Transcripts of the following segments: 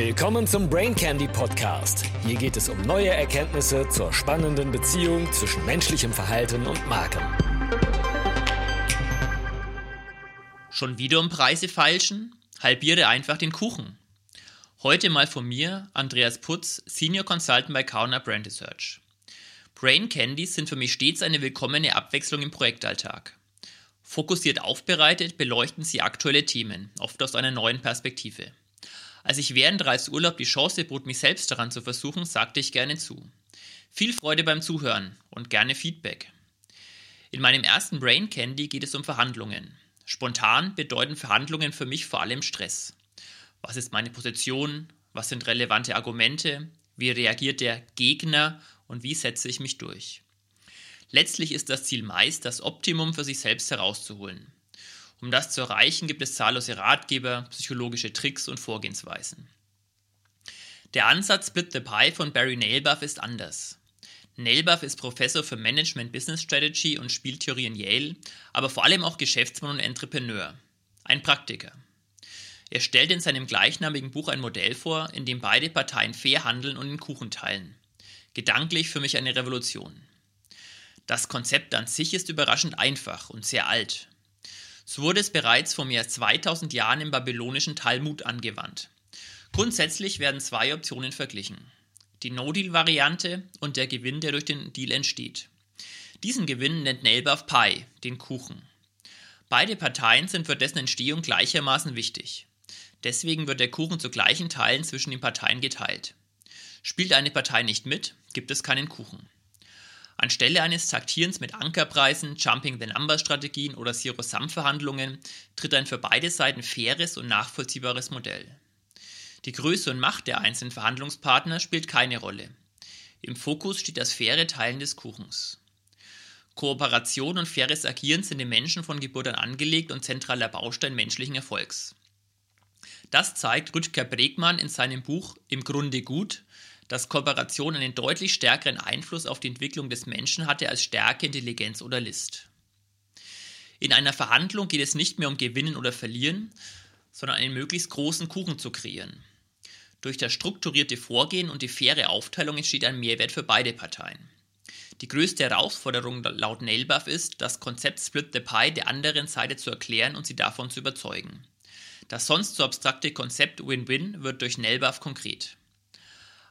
Willkommen zum Brain Candy Podcast. Hier geht es um neue Erkenntnisse zur spannenden Beziehung zwischen menschlichem Verhalten und Marken. Schon wieder um Preise feilschen? Halbiere einfach den Kuchen. Heute mal von mir, Andreas Putz, Senior Consultant bei Kauna Brand Research. Brain Candies sind für mich stets eine willkommene Abwechslung im Projektalltag. Fokussiert aufbereitet beleuchten sie aktuelle Themen, oft aus einer neuen Perspektive. Als ich während Reisurlaub die Chance bot, mich selbst daran zu versuchen, sagte ich gerne zu. Viel Freude beim Zuhören und gerne Feedback. In meinem ersten Brain Candy geht es um Verhandlungen. Spontan bedeuten Verhandlungen für mich vor allem Stress. Was ist meine Position? Was sind relevante Argumente? Wie reagiert der Gegner und wie setze ich mich durch? Letztlich ist das Ziel meist, das Optimum für sich selbst herauszuholen. Um das zu erreichen, gibt es zahllose Ratgeber, psychologische Tricks und Vorgehensweisen. Der Ansatz Split the Pie von Barry Nailbuff ist anders. Nailbuff ist Professor für Management Business Strategy und Spieltheorie in Yale, aber vor allem auch Geschäftsmann und Entrepreneur. Ein Praktiker. Er stellt in seinem gleichnamigen Buch ein Modell vor, in dem beide Parteien fair handeln und den Kuchen teilen. Gedanklich für mich eine Revolution. Das Konzept an sich ist überraschend einfach und sehr alt. So wurde es bereits vor mehr als 2000 Jahren im babylonischen Talmud angewandt. Grundsätzlich werden zwei Optionen verglichen. Die No-Deal-Variante und der Gewinn, der durch den Deal entsteht. Diesen Gewinn nennt Nailbuff Pie, den Kuchen. Beide Parteien sind für dessen Entstehung gleichermaßen wichtig. Deswegen wird der Kuchen zu gleichen Teilen zwischen den Parteien geteilt. Spielt eine Partei nicht mit, gibt es keinen Kuchen. Anstelle eines Taktierens mit Ankerpreisen, Jumping the Number Strategien oder Zero-Sum-Verhandlungen tritt ein für beide Seiten faires und nachvollziehbares Modell. Die Größe und Macht der einzelnen Verhandlungspartner spielt keine Rolle. Im Fokus steht das faire Teilen des Kuchens. Kooperation und faires Agieren sind den Menschen von Geburt an angelegt und zentraler Baustein menschlichen Erfolgs. Das zeigt Rüdger Bregmann in seinem Buch Im Grunde gut, dass Kooperation einen deutlich stärkeren Einfluss auf die Entwicklung des Menschen hatte als Stärke, Intelligenz oder List. In einer Verhandlung geht es nicht mehr um Gewinnen oder Verlieren, sondern einen möglichst großen Kuchen zu kreieren. Durch das strukturierte Vorgehen und die faire Aufteilung entsteht ein Mehrwert für beide Parteien. Die größte Herausforderung laut Nailbuff ist, das Konzept Split the Pie der anderen Seite zu erklären und sie davon zu überzeugen. Das sonst so abstrakte Konzept Win-Win wird durch Nailbuff konkret.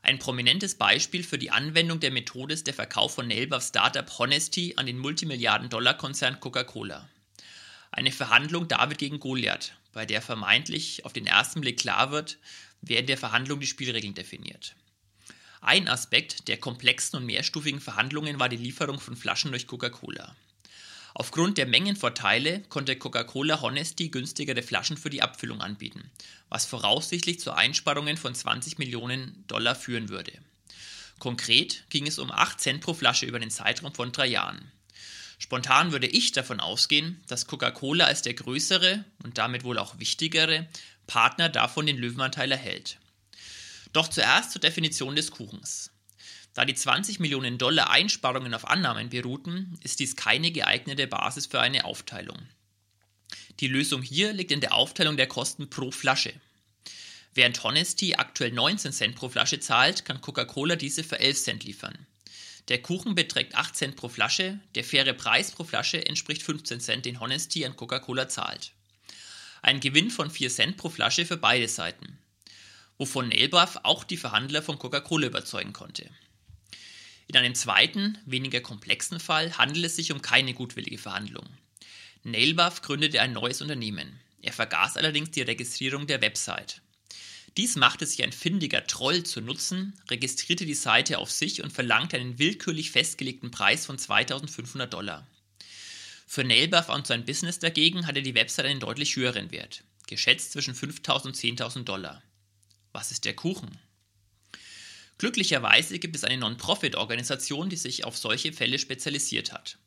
Ein prominentes Beispiel für die Anwendung der Methode ist der Verkauf von Nailbuffs Startup Honesty an den Multimilliarden-Dollar-Konzern Coca-Cola. Eine Verhandlung David gegen Goliath, bei der vermeintlich auf den ersten Blick klar wird, wer in der Verhandlung die Spielregeln definiert. Ein Aspekt der komplexen und mehrstufigen Verhandlungen war die Lieferung von Flaschen durch Coca-Cola. Aufgrund der Mengenvorteile konnte Coca-Cola Honesty günstigere Flaschen für die Abfüllung anbieten, was voraussichtlich zu Einsparungen von 20 Millionen Dollar führen würde. Konkret ging es um 8 Cent pro Flasche über den Zeitraum von drei Jahren. Spontan würde ich davon ausgehen, dass Coca-Cola als der größere und damit wohl auch wichtigere Partner davon den Löwenanteil erhält. Doch zuerst zur Definition des Kuchens. Da die 20 Millionen Dollar Einsparungen auf Annahmen beruhten, ist dies keine geeignete Basis für eine Aufteilung. Die Lösung hier liegt in der Aufteilung der Kosten pro Flasche. Während Honesty aktuell 19 Cent pro Flasche zahlt, kann Coca-Cola diese für 11 Cent liefern. Der Kuchen beträgt 8 Cent pro Flasche, der faire Preis pro Flasche entspricht 15 Cent, den Honesty an Coca-Cola zahlt. Ein Gewinn von 4 Cent pro Flasche für beide Seiten, wovon Nailbuff auch die Verhandler von Coca-Cola überzeugen konnte. In einem zweiten, weniger komplexen Fall handelt es sich um keine gutwillige Verhandlung. Nailbuff gründete ein neues Unternehmen. Er vergaß allerdings die Registrierung der Website. Dies machte sich ein findiger Troll zu Nutzen, registrierte die Seite auf sich und verlangte einen willkürlich festgelegten Preis von 2500 Dollar. Für Nailbuff und sein Business dagegen hatte die Website einen deutlich höheren Wert, geschätzt zwischen 5000 und 10.000 Dollar. Was ist der Kuchen? Glücklicherweise gibt es eine Non-Profit-Organisation, die sich auf solche Fälle spezialisiert hat.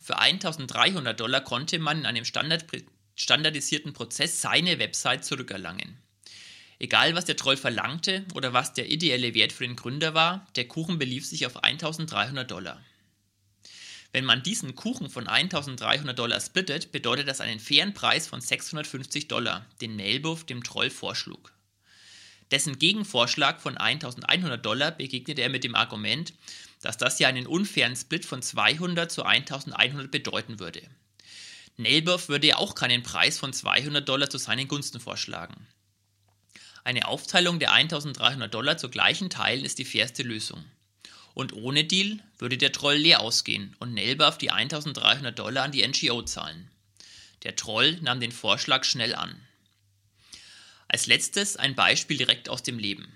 Für 1300 Dollar konnte man in einem Standard standardisierten Prozess seine Website zurückerlangen. Egal, was der Troll verlangte oder was der ideelle Wert für den Gründer war, der Kuchen belief sich auf 1300 Dollar. Wenn man diesen Kuchen von 1300 Dollar splittet, bedeutet das einen fairen Preis von 650 Dollar, den Nailbuff dem Troll vorschlug. Dessen Gegenvorschlag von 1100 Dollar begegnete er mit dem Argument, dass das ja einen unfairen Split von 200 zu 1100 bedeuten würde. Nelboff würde ja auch keinen Preis von 200 Dollar zu seinen Gunsten vorschlagen. Eine Aufteilung der 1300 Dollar zu gleichen Teilen ist die fairste Lösung. Und ohne Deal würde der Troll leer ausgehen und Nelboff die 1300 Dollar an die NGO zahlen. Der Troll nahm den Vorschlag schnell an. Als letztes ein Beispiel direkt aus dem Leben.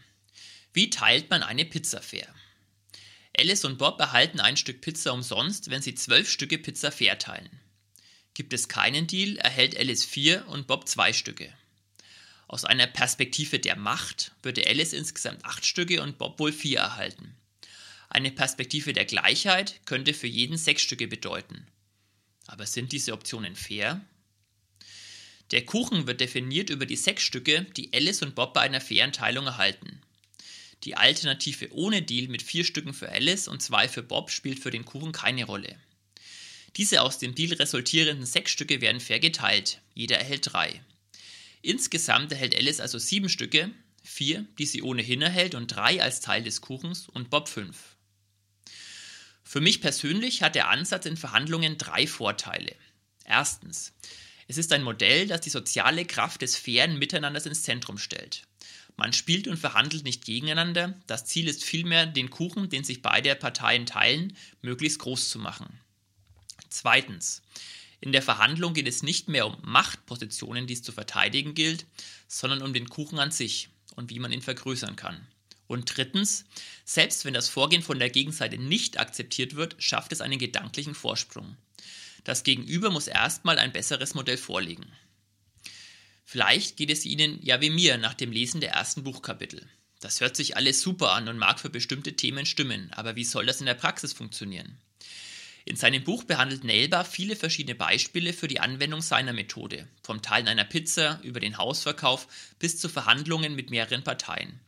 Wie teilt man eine Pizza fair? Alice und Bob erhalten ein Stück Pizza umsonst, wenn sie zwölf Stücke Pizza fair teilen. Gibt es keinen Deal, erhält Alice vier und Bob zwei Stücke. Aus einer Perspektive der Macht würde Alice insgesamt acht Stücke und Bob wohl vier erhalten. Eine Perspektive der Gleichheit könnte für jeden sechs Stücke bedeuten. Aber sind diese Optionen fair? Der Kuchen wird definiert über die sechs Stücke, die Alice und Bob bei einer fairen Teilung erhalten. Die Alternative ohne Deal mit vier Stücken für Alice und zwei für Bob spielt für den Kuchen keine Rolle. Diese aus dem Deal resultierenden sechs Stücke werden fair geteilt, jeder erhält drei. Insgesamt erhält Alice also sieben Stücke, vier, die sie ohnehin erhält und drei als Teil des Kuchens und Bob fünf. Für mich persönlich hat der Ansatz in Verhandlungen drei Vorteile. Erstens, es ist ein Modell, das die soziale Kraft des fairen Miteinanders ins Zentrum stellt. Man spielt und verhandelt nicht gegeneinander, das Ziel ist vielmehr, den Kuchen, den sich beide Parteien teilen, möglichst groß zu machen. Zweitens, in der Verhandlung geht es nicht mehr um Machtpositionen, die es zu verteidigen gilt, sondern um den Kuchen an sich und wie man ihn vergrößern kann. Und drittens, selbst wenn das Vorgehen von der Gegenseite nicht akzeptiert wird, schafft es einen gedanklichen Vorsprung. Das Gegenüber muss erstmal ein besseres Modell vorlegen. Vielleicht geht es Ihnen ja wie mir nach dem Lesen der ersten Buchkapitel. Das hört sich alles super an und mag für bestimmte Themen stimmen, aber wie soll das in der Praxis funktionieren? In seinem Buch behandelt Nelba viele verschiedene Beispiele für die Anwendung seiner Methode, vom Teilen einer Pizza über den Hausverkauf bis zu Verhandlungen mit mehreren Parteien.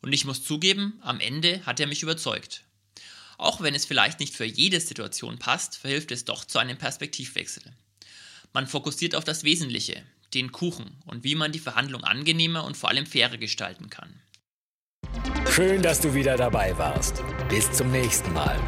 Und ich muss zugeben, am Ende hat er mich überzeugt. Auch wenn es vielleicht nicht für jede Situation passt, verhilft es doch zu einem Perspektivwechsel. Man fokussiert auf das Wesentliche, den Kuchen und wie man die Verhandlung angenehmer und vor allem fairer gestalten kann. Schön, dass du wieder dabei warst. Bis zum nächsten Mal.